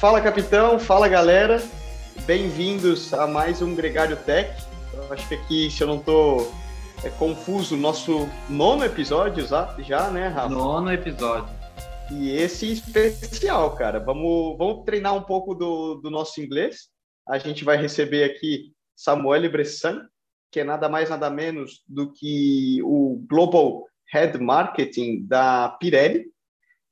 Fala capitão, fala galera, bem-vindos a mais um Gregário Tech. Eu acho que aqui, se eu não estou é, confuso, nosso nono episódio já, né, Rafa? Nono episódio. E esse especial, cara. Vamos, vamos treinar um pouco do, do nosso inglês. A gente vai receber aqui Samuel Bressan, que é nada mais, nada menos do que o Global Head Marketing da Pirelli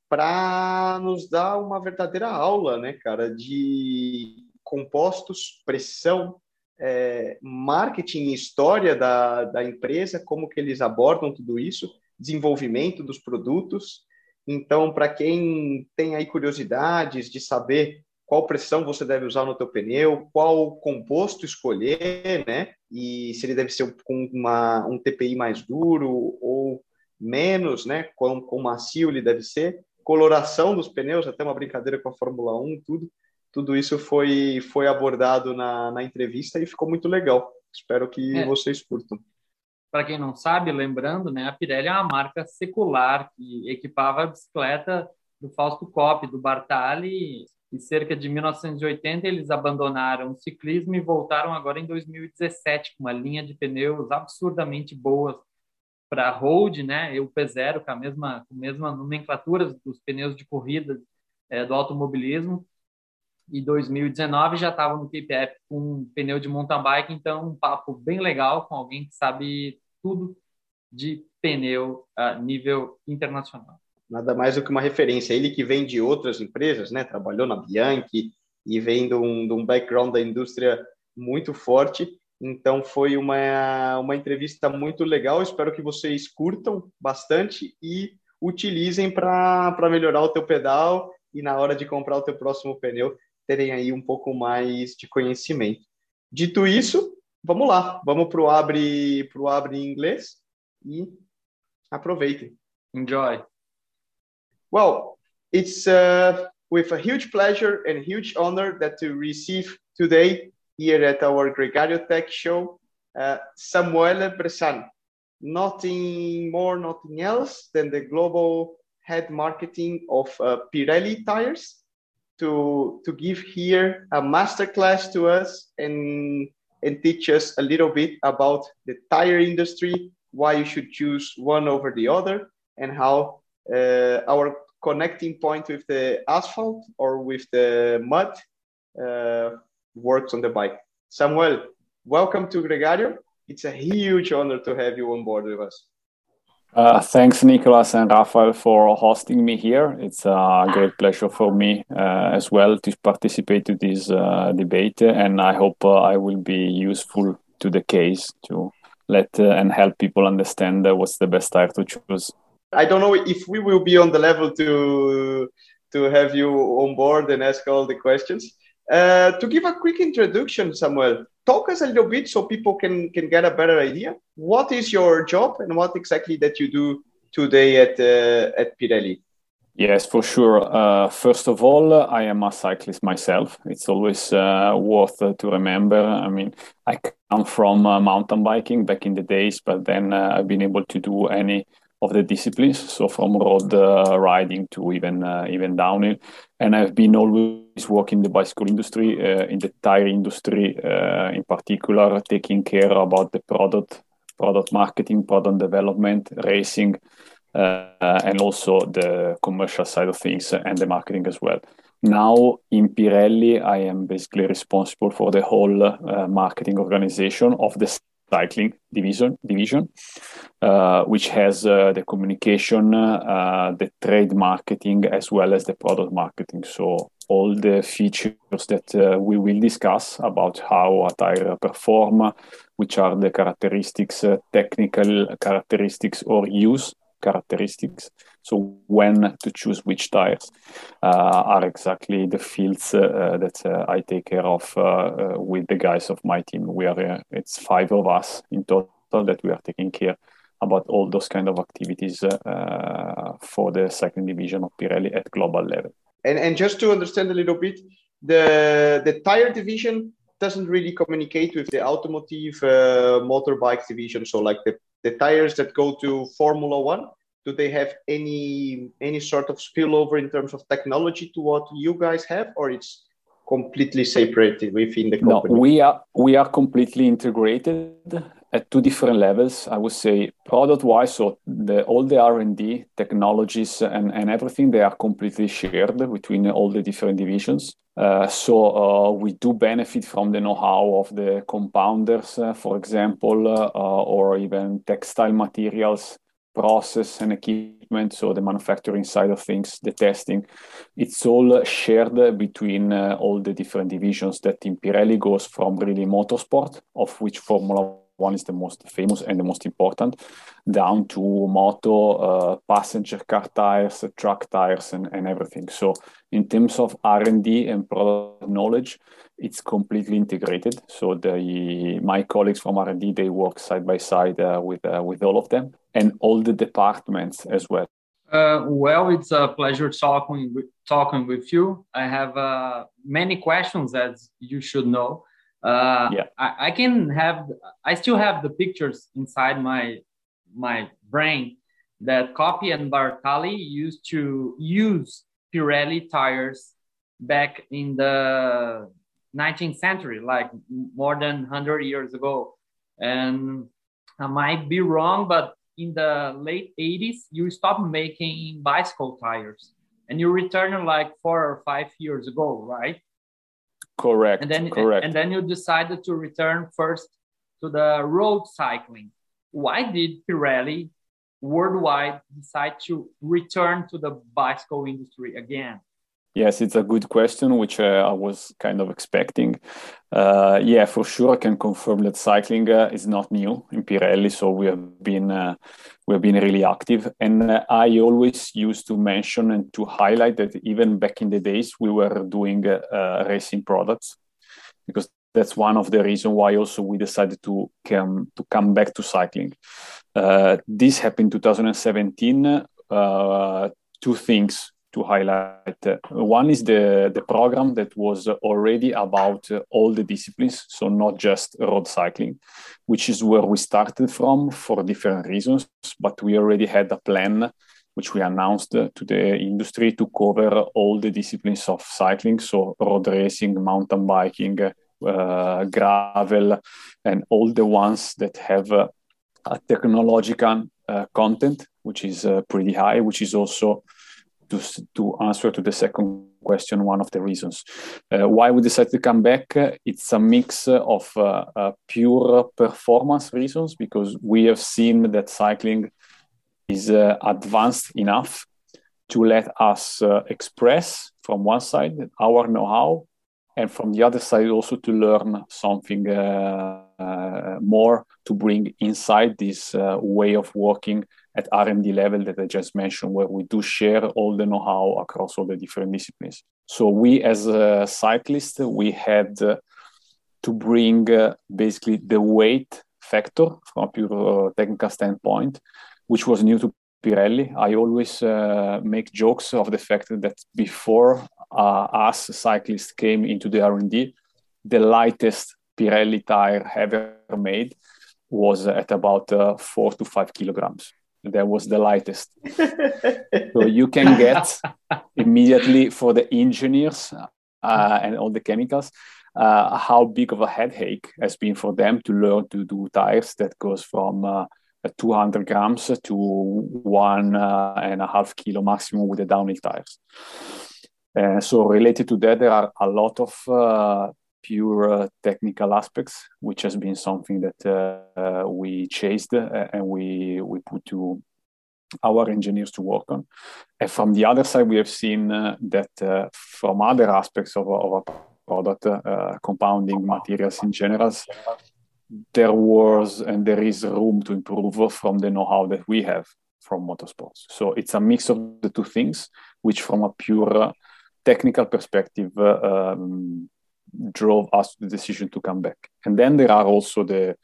para nos dar uma verdadeira aula, né, cara, de compostos, pressão, é, marketing e história da, da empresa, como que eles abordam tudo isso, desenvolvimento dos produtos. Então, para quem tem aí curiosidades de saber qual pressão você deve usar no teu pneu, qual composto escolher, né? E se ele deve ser com uma, um TPI mais duro ou menos, né? Com, com macio ele deve ser coloração dos pneus, até uma brincadeira com a Fórmula 1, tudo. Tudo isso foi, foi abordado na, na entrevista e ficou muito legal. Espero que é. vocês curtam. Para quem não sabe, lembrando, né, a Pirelli é uma marca secular que equipava a bicicleta do Fausto Coppi, do Bartali, e cerca de 1980 eles abandonaram o ciclismo e voltaram agora em 2017 com uma linha de pneus absurdamente boas para road, né, e o P0 com a mesma, com a mesma nomenclatura dos pneus de corrida é, do automobilismo. E 2019 já estava no KPF com um pneu de mountain bike, então um papo bem legal com alguém que sabe tudo de pneu a nível internacional. Nada mais do que uma referência. Ele que vem de outras empresas, né? Trabalhou na Bianchi e vem de um, de um background da indústria muito forte então foi uma, uma entrevista muito legal. Espero que vocês curtam bastante e utilizem para melhorar o teu pedal e na hora de comprar o teu próximo pneu terem aí um pouco mais de conhecimento. Dito isso, vamos lá, vamos para o abre pro abre em inglês e aproveitem. Enjoy. Well, it's uh, with a huge pleasure and huge honor that to receive today here at our Gregario Tech show, uh, Samuele Bressan. Nothing more, nothing else than the global head marketing of uh, Pirelli tires to, to give here a masterclass to us and, and teach us a little bit about the tire industry, why you should choose one over the other, and how uh, our connecting point with the asphalt or with the mud uh, works on the bike. Samuel, welcome to Gregario. It's a huge honor to have you on board with us. Uh, thanks, Nicolas and Rafael, for hosting me here. It's a great pleasure for me uh, as well to participate to this uh, debate, and I hope uh, I will be useful to the case to let uh, and help people understand uh, what's the best tire to choose. I don't know if we will be on the level to to have you on board and ask all the questions. Uh, to give a quick introduction, Samuel, talk us a little bit so people can, can get a better idea. What is your job and what exactly that you do today at, uh, at Pirelli? Yes, for sure. Uh, first of all, I am a cyclist myself. It's always uh, worth uh, to remember. I mean, I come from uh, mountain biking back in the days, but then I've been able to do any of the disciplines, so from road uh, riding to even uh, even downhill. And I've been always working the bicycle industry, uh, in the tire industry uh, in particular, taking care about the product, product marketing, product development, racing, uh, and also the commercial side of things and the marketing as well. Now in Pirelli, I am basically responsible for the whole uh, marketing organization of the cycling division division uh, which has uh, the communication uh, the trade marketing as well as the product marketing so all the features that uh, we will discuss about how a tire perform which are the characteristics uh, technical characteristics or use characteristics. So when to choose which tires uh, are exactly the fields uh, that uh, I take care of uh, uh, with the guys of my team. We are uh, it's five of us in total that we are taking care about all those kind of activities for the second division of Pirelli at global level. And and just to understand a little bit, the the tire division doesn't really communicate with the automotive motorbike division. So like the the tires that go to Formula One, do they have any any sort of spillover in terms of technology to what you guys have, or it's completely separated within the company? No, we are we are completely integrated at two different levels. I would say product wise, so the all the R and D technologies and, and everything they are completely shared between all the different divisions. Uh, so uh, we do benefit from the know-how of the compounders, uh, for example, uh, or even textile materials process and equipment, so the manufacturing side of things, the testing, it's all shared between uh, all the different divisions that in Pirelli goes from really motorsport, of which Formula one is the most famous and the most important, down to moto, uh, passenger car tires, truck tires, and, and everything. So in terms of R&D and product knowledge, it's completely integrated. So the my colleagues from R&D they work side by side uh, with uh, with all of them and all the departments as well. Uh, well, it's a pleasure talking with, talking with you. I have uh, many questions, as you should know. Uh, yeah. I, I, can have. I still have the pictures inside my my brain that Coppi and Bartali used to use Pirelli tires back in the 19th century, like more than 100 years ago. And I might be wrong, but in the late 80s, you stopped making bicycle tires and you returned like four or five years ago, right? Correct. And then, correct. And then you decided to return first to the road cycling. Why did Pirelli worldwide decide to return to the bicycle industry again? Yes, it's a good question, which uh, I was kind of expecting. Uh, yeah, for sure, I can confirm that cycling uh, is not new in Pirelli. So we have been uh, we have been really active, and uh, I always used to mention and to highlight that even back in the days we were doing uh, racing products because that's one of the reasons why also we decided to come to come back to cycling. this happened in 2017. two things to highlight. One is the, the program that was already about all the disciplines, so not just road cycling, which is where we started from for different reasons, but we already had a plan which we announced to the industry to cover all the disciplines of cycling, so road racing, mountain biking, uh, gravel, and all the ones that have uh, a technological uh, content, which is uh, pretty high, which is also to, to answer to the second question, one of the reasons. Uh, why we decided to come back, it's a mix of uh, uh, pure performance reasons because we have seen that cycling is uh, advanced enough to let us uh, express from one side our know-how and from the other side also to learn something uh, more to bring inside this way of working at R&D level that I just mentioned, where we do share all the know-how across all the different disciplines. So we, as a cyclist, we had to bring uh, basically the weight factor from a pure uh, technical standpoint, which was new to Pirelli. I always uh, make jokes of the fact that before uh, us cyclists came into the R&D, the lightest Pirelli tire ever made was at about uh, four to five kilograms that was the lightest. so you can get immediately for the engineers uh, and all the chemicals uh, how big of a headache has been for them to learn to do tires that goes from uh, 200 grams to one uh, and a half kilo maximum with the downhill tires. Uh, so related to that, there are a lot of uh, pure uh, technical aspects, which has been something that uh, we chased uh, and we we put to our engineers to work on. And from the other side, we have seen uh, that uh, from other aspects of, of a product, uh, compounding materials in general, there was and there is room to improve from the know-how that we have from motorsports. So it's a mix of the two things, which from a pure technical perspective um, drove us to the decision to come back. And then there are also the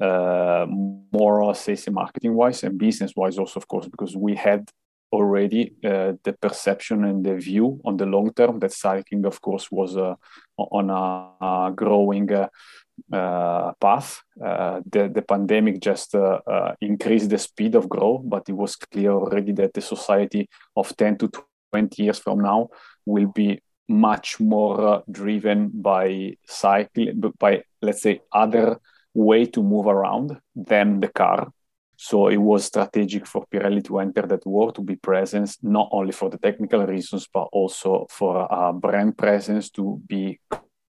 uh, more sales and marketing wise and business wise also, of course, because we had already uh, the perception and the view on the long term that cycling, of course, was uh, on a, a growing uh, uh, path. Uh, the, the pandemic just uh, increased the speed of growth, but it was clear already that the society of 10 to 20 years from now will be much more uh, driven by cycling, by let's say other way to move around than the car. So it was strategic for Pirelli to enter that war, to be present, not only for the technical reasons, but also for uh, brand presence, to be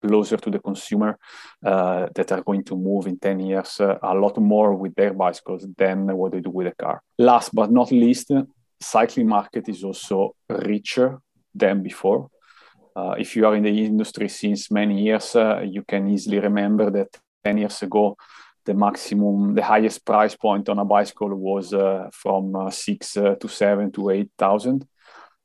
closer to the consumer uh, that are going to move in 10 years uh, a lot more with their bicycles than what they do with a car. Last but not least, cycling market is also richer than before. Uh, if you are in the industry since many years, uh, you can easily remember that 10 years ago, the maximum, the highest price point on a bicycle was uh, from uh, six uh, to seven to 8,000.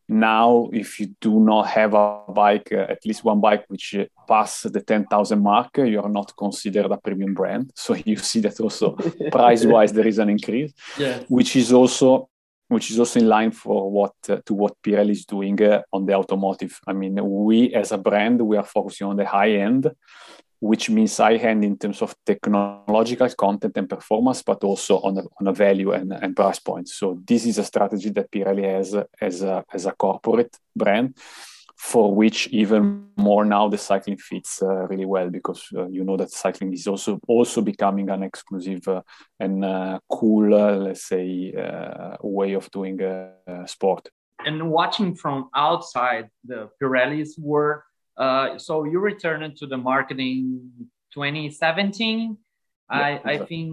Now, if you do not have a bike, uh, at least one bike which passes the 10,000 mark, you are not considered a premium brand. So you see that also price wise, there is an increase, yes. which is also which is also in line for what uh, to what Pirelli is doing uh, on the automotive. I mean, we as a brand we are focusing on the high end, which means high end in terms of technological content and performance, but also on a, on a value and, and price point. So this is a strategy that Pirelli has as a, as a corporate brand for which even more now the cycling fits uh, really well because uh, you know that cycling is also also becoming an exclusive uh, and uh, cool uh, let's say uh, way of doing a sport. And watching from outside the pirellis were so you returned to the marketing 2017 yeah, I, exactly. I think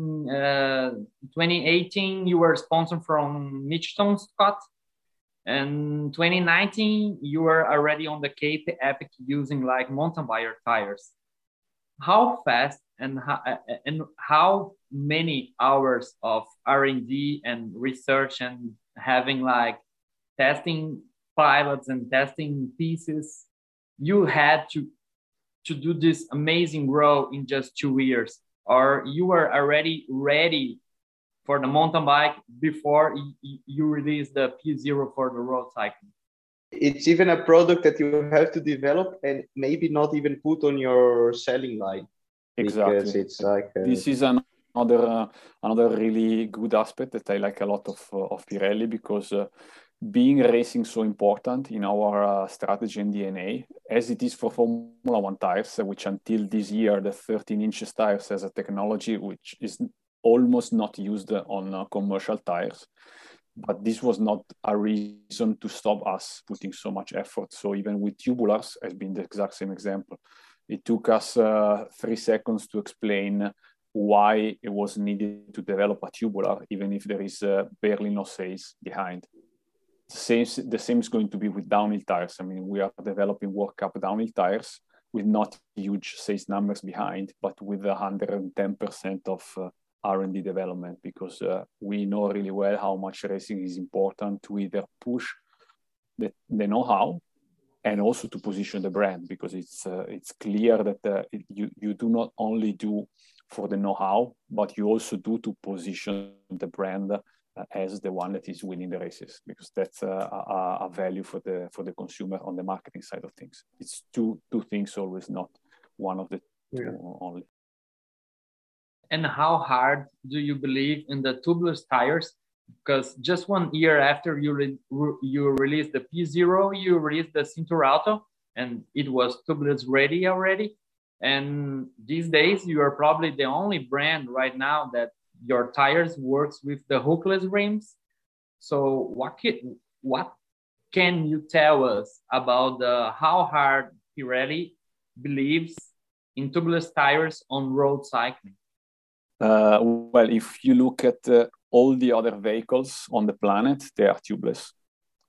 2018 you were sponsored from Mitchelton Scott and 2019, you were already on the Cape Epic using like mountain bike tires. How fast and how, and how many hours of R&D and research and having like testing pilots and testing pieces you had to to do this amazing grow in just two years or you were already ready for the mountain bike before you release the P0 for the road cycling. It's even a product that you have to develop and maybe not even put on your selling line. Exactly. Because it's like a... this is an, another uh, another really good aspect that I like a lot of uh, of Pirelli because uh, being racing so important in our uh, strategy and DNA as it is for Formula One tires, which until this year the 13 inches tires as a technology which is almost not used on uh, commercial tires. But this was not a reason to stop us putting so much effort. So even with tubulars has been the exact same example. It took us uh, three seconds to explain why it was needed to develop a tubular, even if there is uh, barely no sales behind. The same, the same is going to be with downhill tires. I mean, we are developing World Cup downhill tires with not huge sales numbers behind, but with 110% of uh, R&D development because uh, we know really well how much racing is important to either push the, the know-how and also to position the brand because it's uh, it's clear that uh, you you do not only do for the know-how but you also do to position the brand uh, as the one that is winning the races because that's uh, a, a, value for the for the consumer on the marketing side of things it's two two things always not one of the yeah. two only and how hard do you believe in the tubeless tires? Because just one year after you re you released the P0, you released the Cinturato, and it was tubeless ready already. And these days, you are probably the only brand right now that your tires works with the hookless rims. So what can, what can you tell us about the how hard Pirelli believes in tubeless tires on road cycling? Uh, well, if you look at uh, all the other vehicles on the planet, they are tubeless.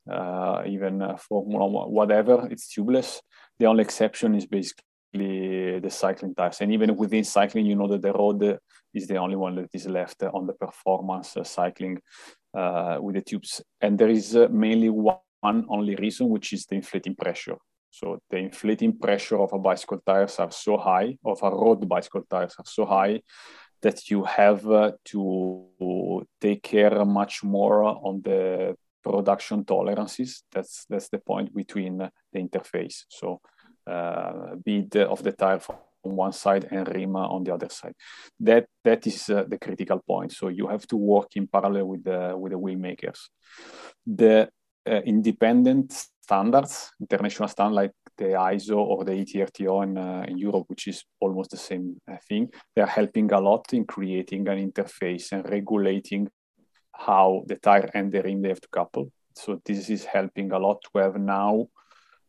Uh, even uh, whatever, it's tubeless. The only exception is basically the cycling tires. And even within cycling, you know that the road is the only one that is left on the performance uh, cycling uh, with the tubes. And there is mainly one only reason, which is the inflating pressure. So the inflating pressure of a bicycle tires are so high, of a road bicycle tires are so high that you have uh, to take care much more on the production tolerances. That's that's the point between the interface. So uh, bead of the tire from one side and Rima on the other side. That that is uh, the critical point. So you have to work in parallel with the with the wheel makers. The uh, independent standards, international standards like the ISO or the ETRTO in, uh, in Europe, which is almost the same uh, thing, they are helping a lot in creating an interface and regulating how the tire and the rim they have to couple. So this is helping a lot to have now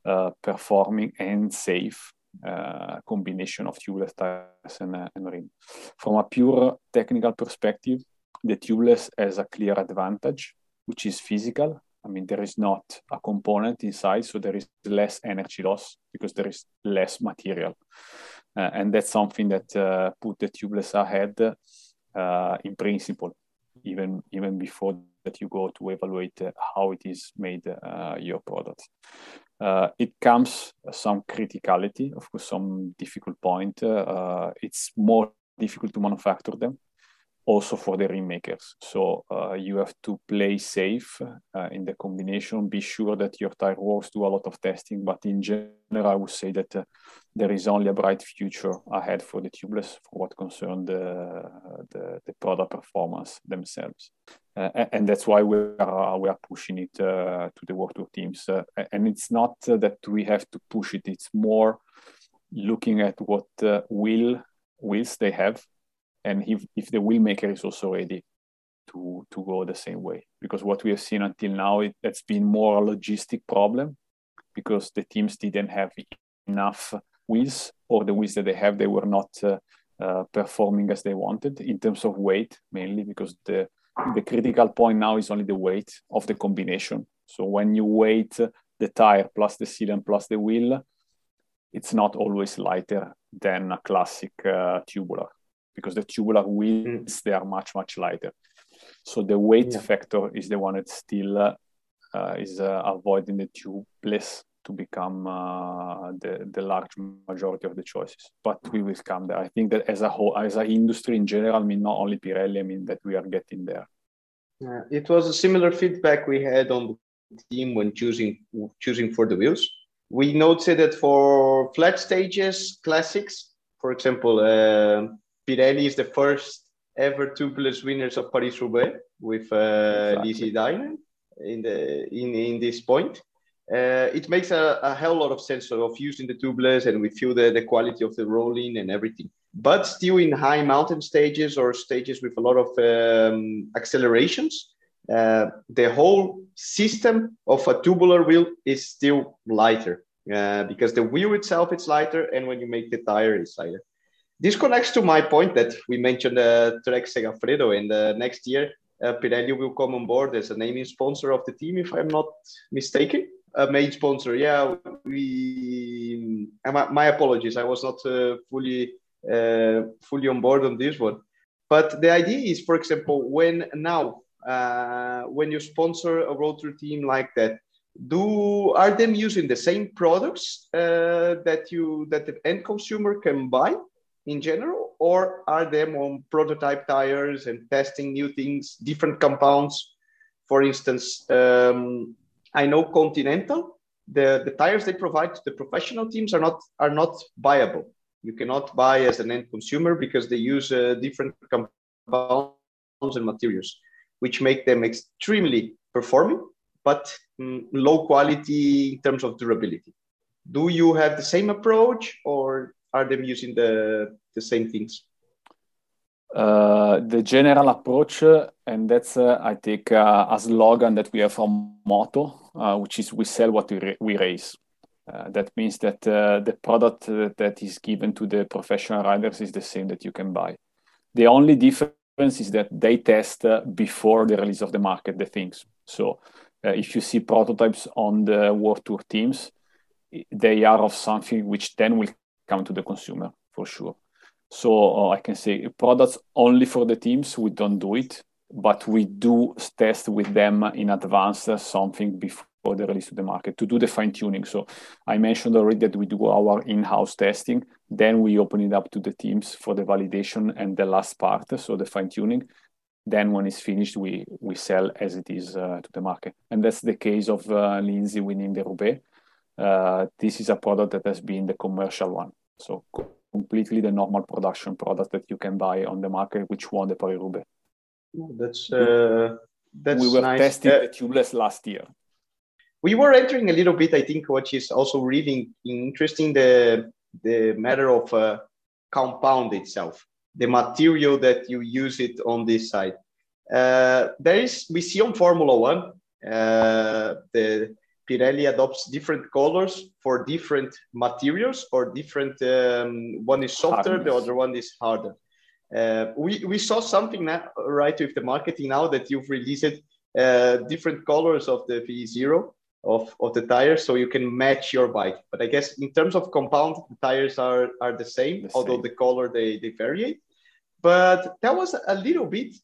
uh, performing and safe uh, combination of tubeless tires and, uh, and rim. From a pure technical perspective, the tubeless has a clear advantage, which is physical. I mean, there is not a component inside, so there is less energy loss because there is less material. Uh, and that's something that uh, put the tubeless ahead uh, in principle, even even before that you go to evaluate how it is made your product uh, it comes some criticality, of course, some difficult point. Uh, it's more difficult to manufacture them, also for the rim makers. So uh, you have to play safe uh, in the combination. Be sure that your tire works. Do a lot of testing, but in general, I would say that uh, there is only a bright future ahead for the tubeless for what concerns the, the, the product performance themselves. Uh, and that's why we are we are pushing it uh, to the World Tour teams. Uh, and it's not that we have to push it; it's more looking at what wheel wheels they have, and if if the wheel maker is also ready to to go the same way. Because what we have seen until now, it, it's been more a logistic problem, because the teams didn't have enough wheels, or the wheels that they have, they were not uh, uh, performing as they wanted in terms of weight, mainly because the the critical point now is only the weight of the combination. So when you weight the tire plus the sealant plus the wheel, it's not always lighter than a classic uh, tubular because the tubular wheels mm. they are much much lighter. So the weight yeah. factor is the one that still uh, is uh, avoiding the tubeless to become uh, the, the large majority of the choices. But we will come there. I think that as a whole, as an industry in general, I mean, not only Pirelli, I mean, that we are getting there. Yeah, it was a similar feedback we had on the team when choosing choosing for the wheels. We noted that for flat stages, classics, for example, uh, Pirelli is the first ever tubeless winners of Paris-Roubaix with uh, exactly. Lizzie in the in in this point. Uh, it makes a, a, hell lot of sense of using the tubeless and we feel the, the quality of the rolling and everything. But still in high mountain stages or stages with a lot of um, accelerations uh, the whole system of a tubular wheel is still lighter uh, because the wheel itself is lighter and when you make the tire it's lighter this connects to my point that we mentioned uh, Trek Segafredo and the next year uh, Pirelli will come on board as a naming sponsor of the team if I'm not mistaken a main sponsor. Yeah, we. My, my apologies, I was not uh, fully uh, fully on board on this one. But the idea is, for example, when now uh, when you sponsor a road tour team like that, do are them using the same products uh, that you that the end consumer can buy in general, or are them on prototype tires and testing new things, different compounds? For instance, um, I know Continental, the, the tires they provide to the professional teams are not are not buyable. You cannot buy as an end consumer because they use uh, different compounds and materials, which make them extremely performing, but mm, low quality in terms of durability. Do you have the same approach, or are them using the the same things? Uh, the general approach, uh, and that's uh, I think uh, a slogan that we have from Moto, uh, which is we sell what we, we race. Uh, that means that the product that is given to the professional riders is the same that you can buy. The only difference is that they test before the release of the market the things. So if you see prototypes on the World Tour teams, they are of something which then will come to the consumer for sure. So uh, I can say products only for the teams, we don't do it but we do test with them in advance uh, something before the release to the market to do the fine tuning. So I mentioned already that we do our in-house testing, then we open it up to the teams for the validation and the last part, so the fine tuning. Then when it's finished, we we sell as it is uh, to the market, and that's the case of uh, Lindsay winning the Roubaix. Uh, this is a product that has been the commercial one. So completely the normal production product that you can buy on the market, which won the Paris Roubaix. That's uh, that's we were nice. testing Uh, the tubeless last year. we were entering a little bit, I think, what is also really interesting the the matter of uh, compound itself, the material that you use it on this side. Uh, there is we see on Formula One, uh, the Pirelli adopts different colors for different materials or different. Um, one is softer, the other one is harder. Uh, we we saw something now, right with the marketing now that you've released uh, different colors of the P0 of, of the tires so you can match your bike. But I guess in terms of compound, the tires are, are the same, The although same. the color they, they vary. But that was a little bit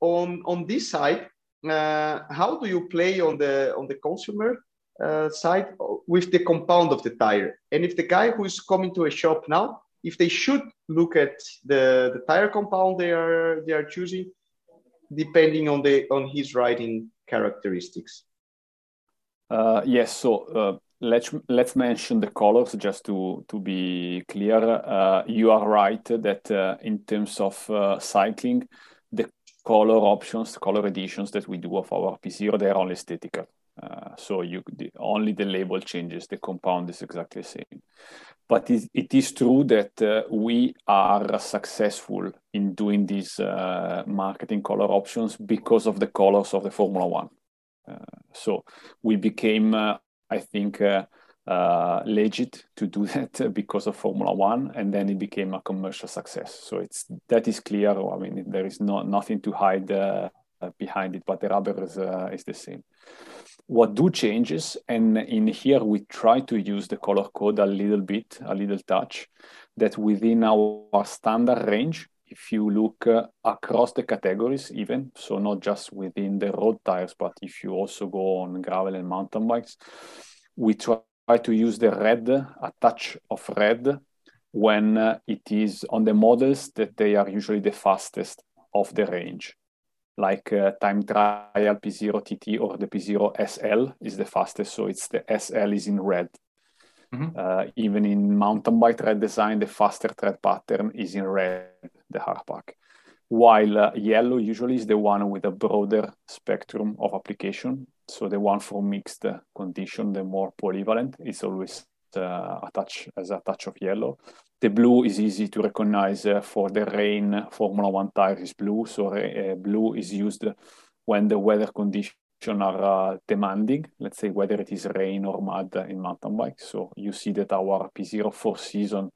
on on this side. Uh, how do you play on the on the consumer uh, side with the compound of the tire? And if the guy who is coming to a shop now, if they should look at the, the tire compound they are they are choosing, depending on the on his riding characteristics. Uh, yes, so uh, let's let's mention the colors just to to be clear. Uh, you are right that uh, in terms of uh, cycling, the color options, color editions that we do of our P0, they are only aesthetical. Uh, so you the, only the label changes. The compound is exactly the same. But it, it is true that uh, we are successful in doing these uh, marketing color options because of the colors of the Formula One. Uh, so we became, uh, I think, legit to do that because of Formula One, and then it became a commercial success. So it's that is clear. I mean, there is no nothing to hide behind it, but the rubber is uh, is the same. What do changes, and in here we try to use the color code a little bit, a little touch, that within our standard range, if you look uh, across the categories even so not just within the road tires but if you also go on gravel and mountain bikes we try to use the red a touch of red when uh, it is on the models that they are usually the fastest of the range like uh, time trial p0 tt or the p0 sl is the fastest so it's the sl is in red Mhm. uh, even in mountain bike tread design, the faster tread pattern is in red, the hardpack. While uh, yellow usually is the one with a broader spectrum of application. So the one for mixed condition, the more polyvalent, is always uh, a touch as a touch of yellow. The blue is easy to recognize uh, for the rain. Formula One tires is blue, so uh, blue is used when the weather conditions are uh, demanding, let's say whether it is rain or mud in mountain bike. So you see that our P0 four season,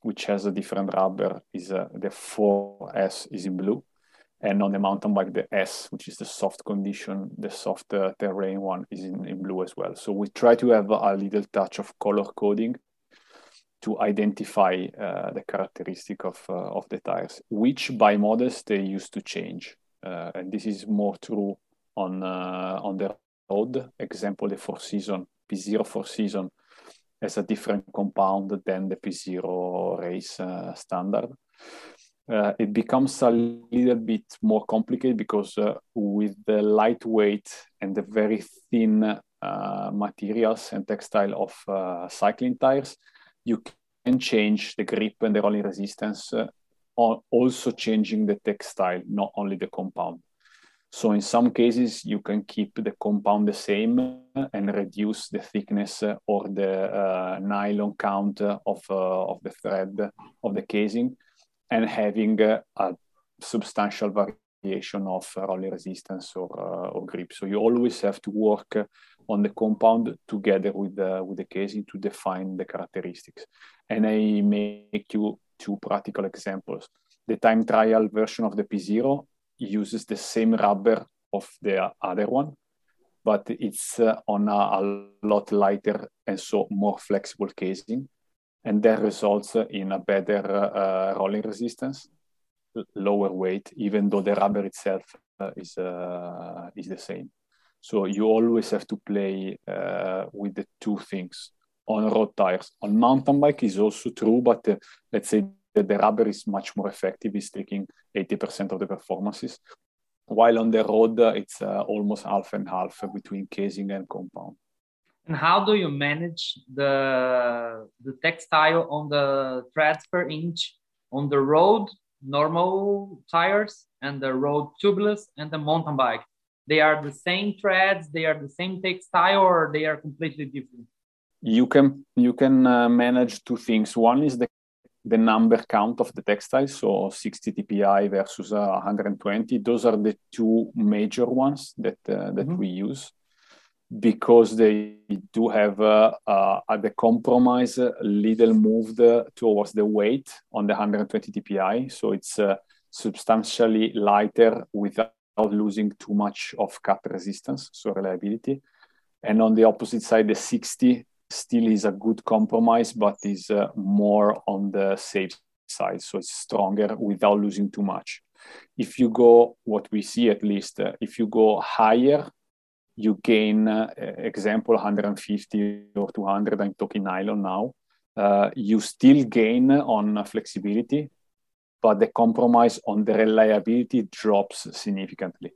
which has a different rubber, is uh, the 4S is in blue. And on the mountain bike, the S, which is the soft condition, the soft uh, terrain one, is in, in blue as well. So we try to have a little touch of color coding to identify uh, the characteristic of, uh, of the tires, which by models they used to change. Uh, and this is more true on uh, on the road. Example, the four season P0 four season has a different compound than the P0 race uh, standard. Uh, it becomes a little bit more complicated because uh, with the lightweight and the very thin uh, materials and textile of uh, cycling tires, you can change the grip and the rolling resistance, uh, also changing the textile, not only the compound. So in some cases, you can keep the compound the same and reduce the thickness or the uh, nylon count of, uh, of the thread of the casing and having uh, a substantial variation of rolling resistance or, uh, or grip. So you always have to work on the compound together with the, with the casing to define the characteristics. And I make you two practical examples. The time trial version of the P0 uses the same rubber of the other one, but it's uh, on a, a, lot lighter and so more flexible casing. And that results in a better uh, rolling resistance, lower weight, even though the rubber itself uh, is, is the same. So you always have to play with the two things on road tires. On mountain bike is also true, but let's say that the rubber is much more effective, is taking 80% of the performances. While on the road, uh, it's uh, almost half and half between casing and compound. And how do you manage the the textile on the threads per inch on the road normal tires and the road tubeless and the mountain bike? They are the same threads, they are the same textile, or they are completely different? You can you can uh, manage two things. One is the the number count of the textiles, so 60 TPI versus uh, 120. Those are the two major ones that uh, that mm-hmm. we use because they do have uh, uh, at the compromise a little moved towards the weight on the 120 TPI. So it's uh, substantially lighter without losing too much of cut resistance, so reliability. And on the opposite side, the 60 still is a good compromise, but is uh, more on the safe side. So it's stronger without losing too much. If you go, what we see at least, uh, if you go higher, you gain, uh, example, 150 or 200, I'm talking nylon now. Uh, you still gain on flexibility, but the compromise on the reliability drops significantly.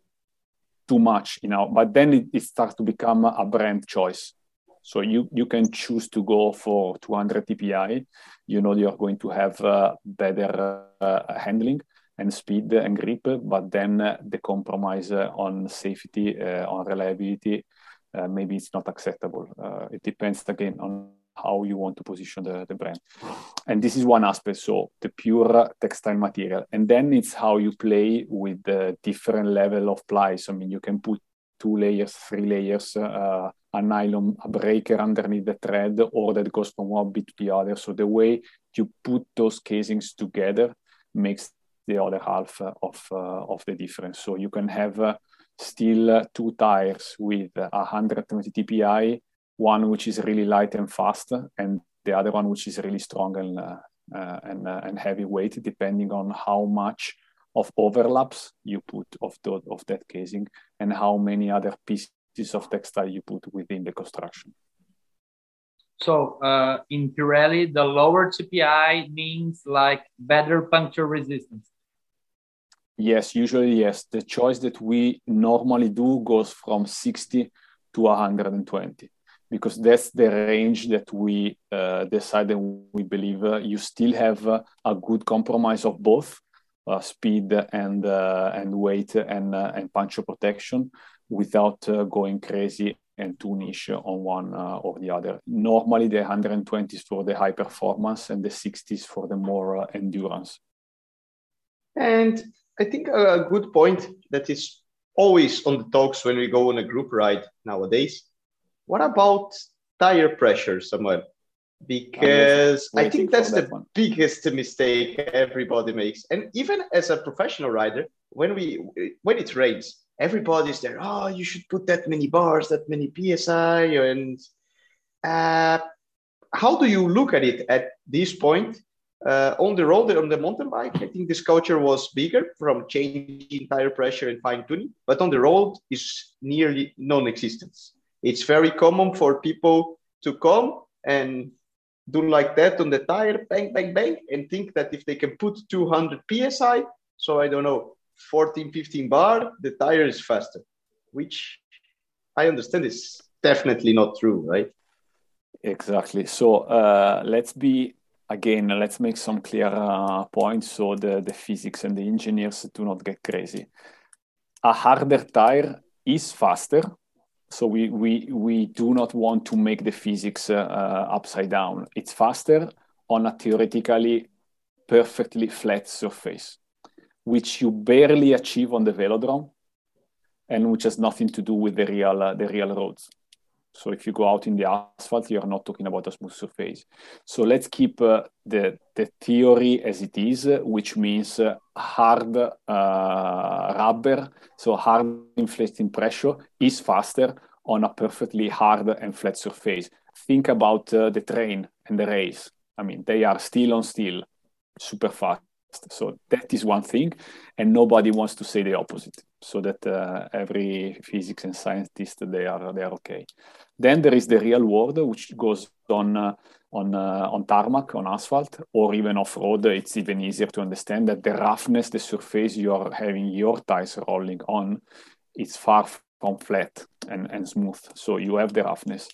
Too much, you know, but then it, it starts to become a brand choice so you, you can choose to go for 200 TPI. You know you're going to have uh, better uh, handling and speed and grip, but then uh, the compromise uh, on safety, uh, on reliability, maybe it's not acceptable. it depends again on how you want to position the, the brand. And this is one aspect, so the pure textile material. And then it's how you play with the different level of plies. I mean, you can put two layers, three layers, uh, a nylon a breaker underneath the thread or that goes from one bit to the other. So the way you put those casings together makes the other half of, uh, of the difference. So you can have uh, still two tires with 120 TPI, one which is really light and fast, and the other one which is really strong and, uh, and, and heavy weight, depending on how much of overlaps you put of, the, of that casing and how many other pieces of textile you put within the construction. So uh, in Pirelli, the lower TPI means like better puncture resistance. Yes, usually yes. The choice that we normally do goes from 60 to 120 because that's the range that we uh, and we believe uh, you still have uh, a good compromise of both uh, speed and uh, and weight and uh, and puncture protection without going crazy and too niche on one or the other. Normally, the 120s for the high performance and the 60s for the more endurance. And I think a good point that is always on the talks when we go on a group ride nowadays. What about tire pressure, Samuel? because I think that's that the one. biggest mistake everybody makes. And even as a professional rider, when we when it rains, everybody's there. Oh, you should put that many bars, that many psi, and uh, how do you look at it at this point? Uh, on the road, on the mountain bike, I think this culture was bigger from changing tire pressure and fine tuning, but on the road is nearly non-existence. It's very common for people to come and do like that on the tire, bang, bang, bang, and think that if they can put 200 psi, so I don't know, 14, 15 bar, the tire is faster, which I understand is definitely not true, right? Exactly. So uh, let's be again. Let's make some clear uh, points so the the physics and the engineers do not get crazy. A harder tire is faster so we, we, we do not want to make the physics uh, uh, upside down. It's faster on a theoretically perfectly flat surface, which you barely achieve on the velodrome and which has nothing to do with the real, uh, the real roads. So if you go out in the asphalt, you're not talking about a smooth surface. So let's keep uh, the, the theory as it is, which means uh, hard uh, rubber, so hard inflating pressure is faster on a perfectly hard and flat surface. Think about uh, the train and the race. I mean, they are steel on steel, super fast. So that is one thing, and nobody wants to say the opposite. So that uh, every physics and scientist they are they are okay. Then there is the real world, which goes on uh, on uh, on tarmac, on asphalt, or even off road. It's even easier to understand that the roughness, the surface you are having your tires rolling on, is far from flat and, and smooth. So you have the roughness.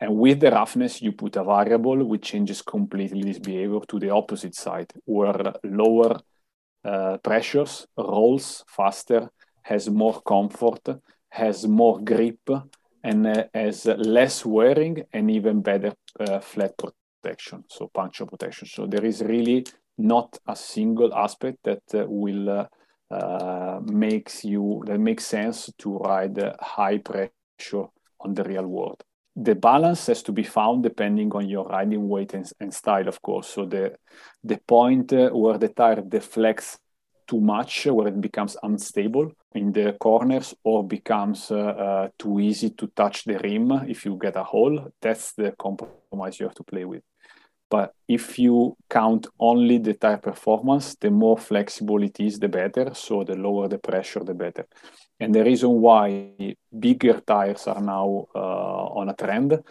And with the roughness, you put a variable which changes completely this behavior to the opposite side, where lower uh, pressures rolls faster, has more comfort, has more grip, and uh, has less wearing and even better uh, flat protection, so puncture protection. So there is really not a single aspect that uh, will uh, uh, makes you that makes sense to ride high pressure on the real world the balance has to be found depending on your riding weight and, and style, of course. So the the point uh, where the tire deflects too much, where it becomes unstable in the corners or becomes uh, uh, too easy to touch the rim if you get a hole, that's the compromise you have to play with. But if you count only the tire performance, the more flexible it is, the better. So the lower the pressure, the better. And the reason why bigger tires are now uh, on a trend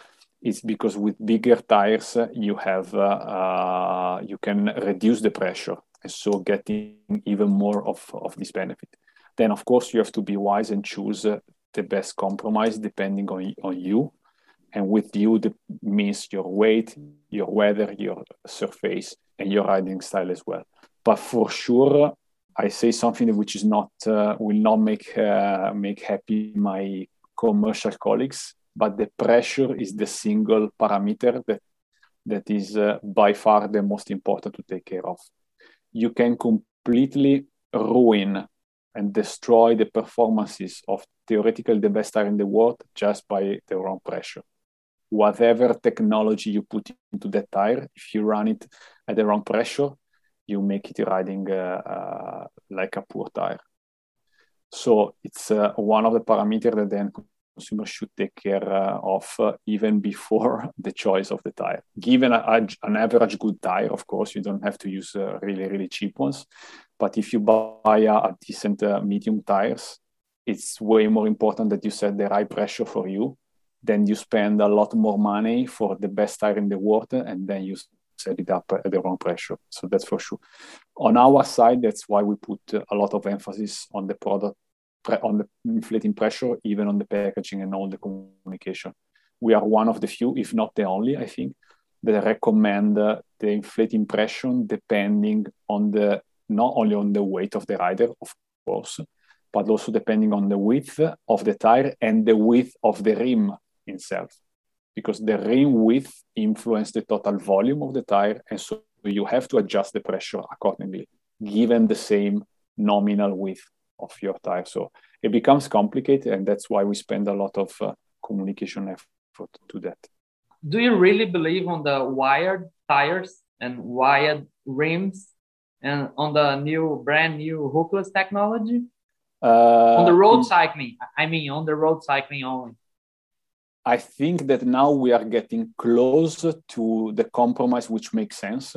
is because with bigger tires you have uh, uh, you can reduce the pressure and so getting even more of, of this benefit. Then of course you have to be wise and choose the best compromise depending on, on you and with you the means your weight your weather your surface and your riding style as well but for sure I say something which is not uh, will not make uh, make happy my commercial colleagues, but the pressure is the single parameter that that is uh, by far the most important to take care of. You can completely ruin and destroy the performances of theoretically the best tire in the world just by the wrong pressure. Whatever technology you put into that tire, if you run it at the wrong pressure, you make it riding uh, uh, like a poor tire. So it's uh, one of the parameters that then consumers should take care of even before the choice of the tire. Given a, an average good tire, of course, you don't have to use really, really cheap ones. But if you buy a, a decent medium tires, it's way more important that you set the right pressure for you then you spend a lot more money for the best tire in the world and then you set it up at the wrong pressure. So that's for sure. On our side, that's why we put a lot of emphasis on the product, on the inflating pressure, even on the packaging and all the communication. We are one of the few, if not the only, I think, that recommend the inflating pressure depending on the not only on the weight of the rider, of course, but also depending on the width of the tire and the width of the rim itself because the rim width influences the total volume of the tire, and so you have to adjust the pressure accordingly, given the same nominal width of your tire. So it becomes complicated, and that's why we spend a lot of uh, communication effort to that. Do you really believe on the wired tires and wired rims, and on the new brand new hookless technology? Uh, on the road cycling, I mean, on the road cycling only. I think that now we are getting close to the compromise which makes sense.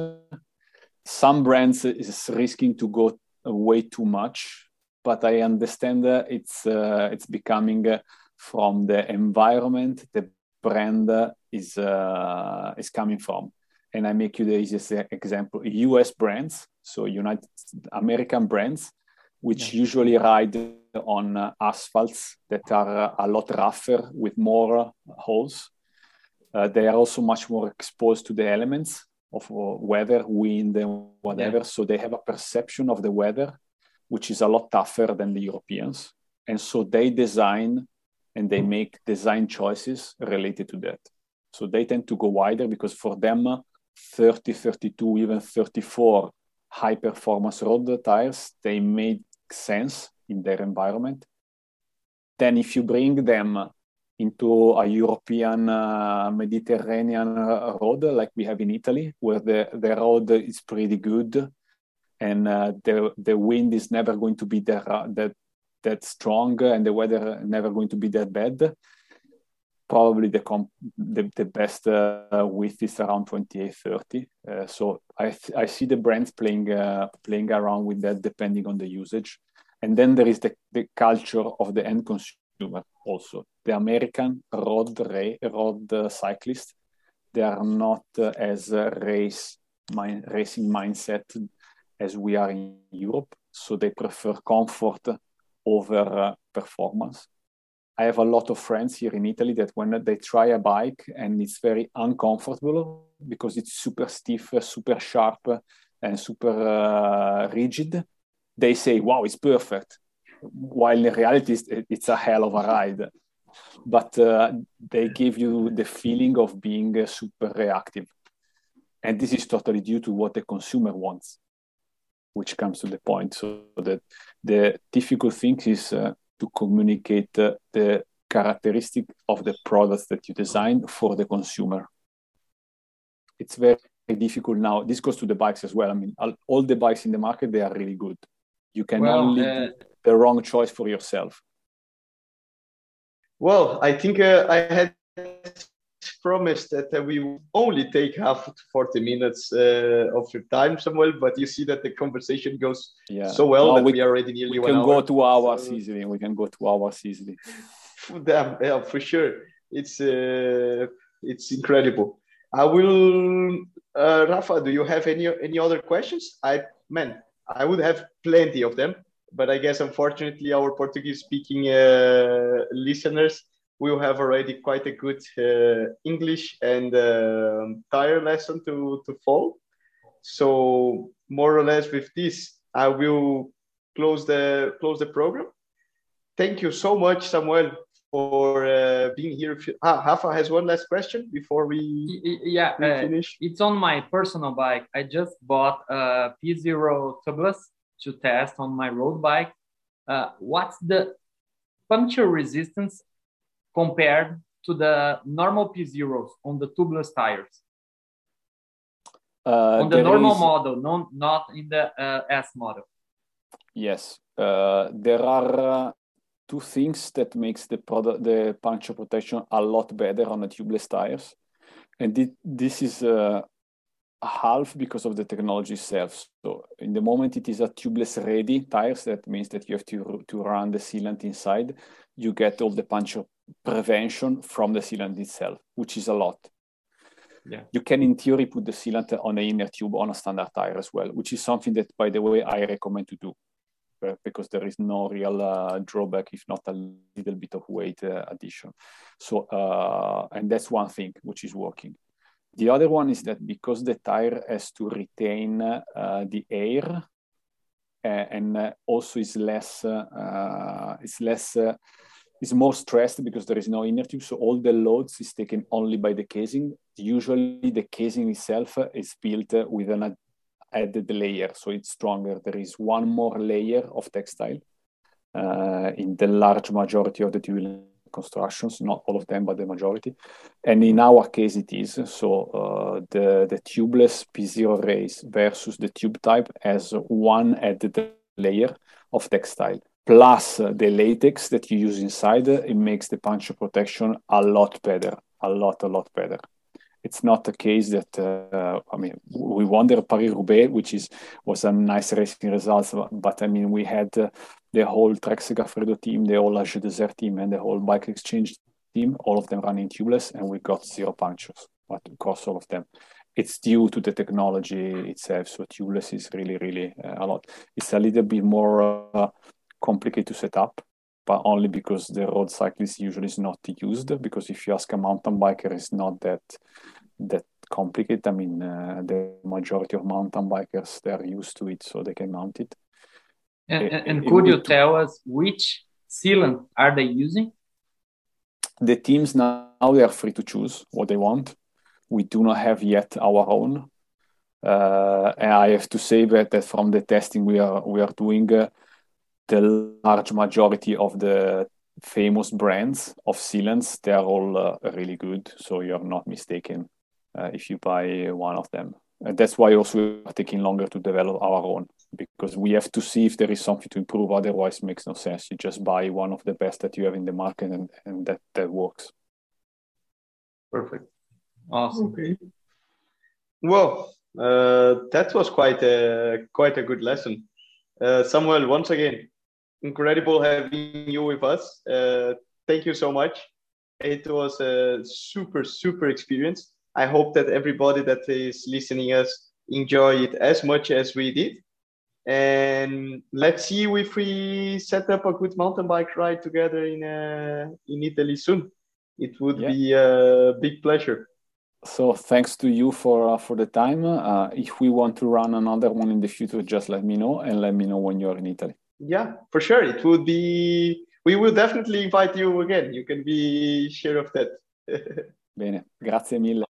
Some brands is risking to go way too much, but I understand it's uh, it's becoming uh, from the environment the brand is uh, is coming from. And I make you the easiest example: U.S. brands, so United American brands, which yeah. usually ride on uh, asphalts that are uh, a lot rougher with more uh, holes. they are also much more exposed to the elements of weather, wind, and whatever. Yeah. So they have a perception of the weather which is a lot tougher than the Europeans. And so they design and they make design choices related to that. So they tend to go wider because for them, 30, 32, even 34 high performance road tires, they make sense in their environment. Then, if you bring them into a European uh, Mediterranean road like we have in Italy, where the, the road is pretty good and uh, the, the wind is never going to be that, uh, that, that strong and the weather never going to be that bad, probably the, comp- the, the best uh, width is around 28, 30. Uh, so I, th- I see the brands playing, uh, playing around with that depending on the usage. And then there is the, the culture of the end consumer also. The American road, ra- road uh, cyclist, they are not uh, as uh, race mind, racing mindset as we are in Europe. So they prefer comfort over uh, performance. I have a lot of friends here in Italy that when they try a bike and it's very uncomfortable because it's super stiff, super sharp, and super uh, rigid, they say, "Wow, it's perfect," while in reality, it's a hell of a ride. But uh, they give you the feeling of being uh, super reactive, and this is totally due to what the consumer wants, which comes to the point. So that the difficult thing is uh, to communicate uh, the characteristic of the products that you design for the consumer. It's very difficult now. This goes to the bikes as well. I mean, all the bikes in the market they are really good. You can well, only uh, do the wrong choice for yourself. Well, I think uh, I had promised that uh, we only take half to 40 minutes uh, of your time, Samuel, but you see that the conversation goes yeah. so well no, that we, we, are already nearly we can go to hours so, easily. We can go to hours easily. Damn, yeah, for sure. It's uh, it's incredible. I will, uh, Rafa. Do you have any any other questions? I man, I would have plenty of them, but I guess unfortunately our Portuguese speaking uh, listeners will have already quite a good uh, English and uh, tire lesson to to follow. So more or less with this, I will close the close the program. Thank you so much, Samuel, for uh, being here. Ah, Rafa has one last question before we yeah we uh, finish. It's on my personal bike. I just bought a P0 tubeless to test on my road bike. Uh, what's the puncture resistance compared to the normal P0s on the tubeless tires? Uh, on the normal is... model, no, not in the uh, S model. Yes, uh, there are two things that makes the product the puncture protection a lot better on the tubeless tires. And it, this is uh, half because of the technology itself. So in the moment it is a tubeless ready tires that means that you have to to run the sealant inside. You get all the puncture prevention from the sealant itself which is a lot. Yeah. You can, in theory, put the sealant on the inner tube on a standard tire as well, which is something that, by the way, I recommend to do because there is no real uh, drawback if not a little bit of weight uh, addition. So, uh, and that's one thing which is working. The other one is that because the tire has to retain uh, the air uh, and uh, also is less, is less, is more stressed because there is no inner tube. So all the loads is taken only by the casing. Usually the casing itself is built with an added layer, so it's stronger. There is one more layer of textile uh, in the large majority of the tubular constructions, not all of them, but the majority. And in our case, it is. So uh, the, the tubeless P0 race versus the tube type has one added layer of textile. Plus the latex that you use inside, it makes the puncture protection a lot better, a lot, a lot better it's not a case that uh, I mean we won the Paris Roubaix, which is was a nice racing result, but I mean we had uh, the whole Trek Segafredo team, the whole Age Desert team, and the whole Bike Exchange team, all of them running tubeless, and we got zero punctures but across all of them. It's due to the technology itself. So tubeless is really, really uh, a lot. It's a little bit more uh, complicated to set up but only because the road cyclist usually is not used. Because if you ask a mountain biker, it's not that that complicated. I mean, uh, the majority of mountain bikers they are used to it, so they can mount it. And, and could you tell us which sealant are they using? The teams now they are free to choose what they want. We do not have yet our own. Uh, and I have to say that, that from the testing we are we are doing, uh, the large majority of the famous brands of sealants they are all uh, really good. So you're not mistaken uh, if you buy one of them. And that's why also we're taking longer to develop our own because we have to see if there is something to improve. Otherwise it makes no sense. You just buy one of the best that you have in the market and, and that that works. Perfect. Awesome. Okay. Well uh, that was quite a quite a good lesson uh, samuel once again incredible having you with us. Uh, thank you so much. It was a super, super experience. I hope that everybody that is listening us enjoy it as much as we did. and let's see if we set up a good mountain bike ride together in uh, in Italy soon. It would yeah. be a big pleasure. So thanks to you for uh, for the time. Uh, if we want to run another one in the future, just let me know and let me know when you're in Italy. Yeah, for sure. It would be. We will definitely invite you again. You can be sure of that. Bene, grazie mille.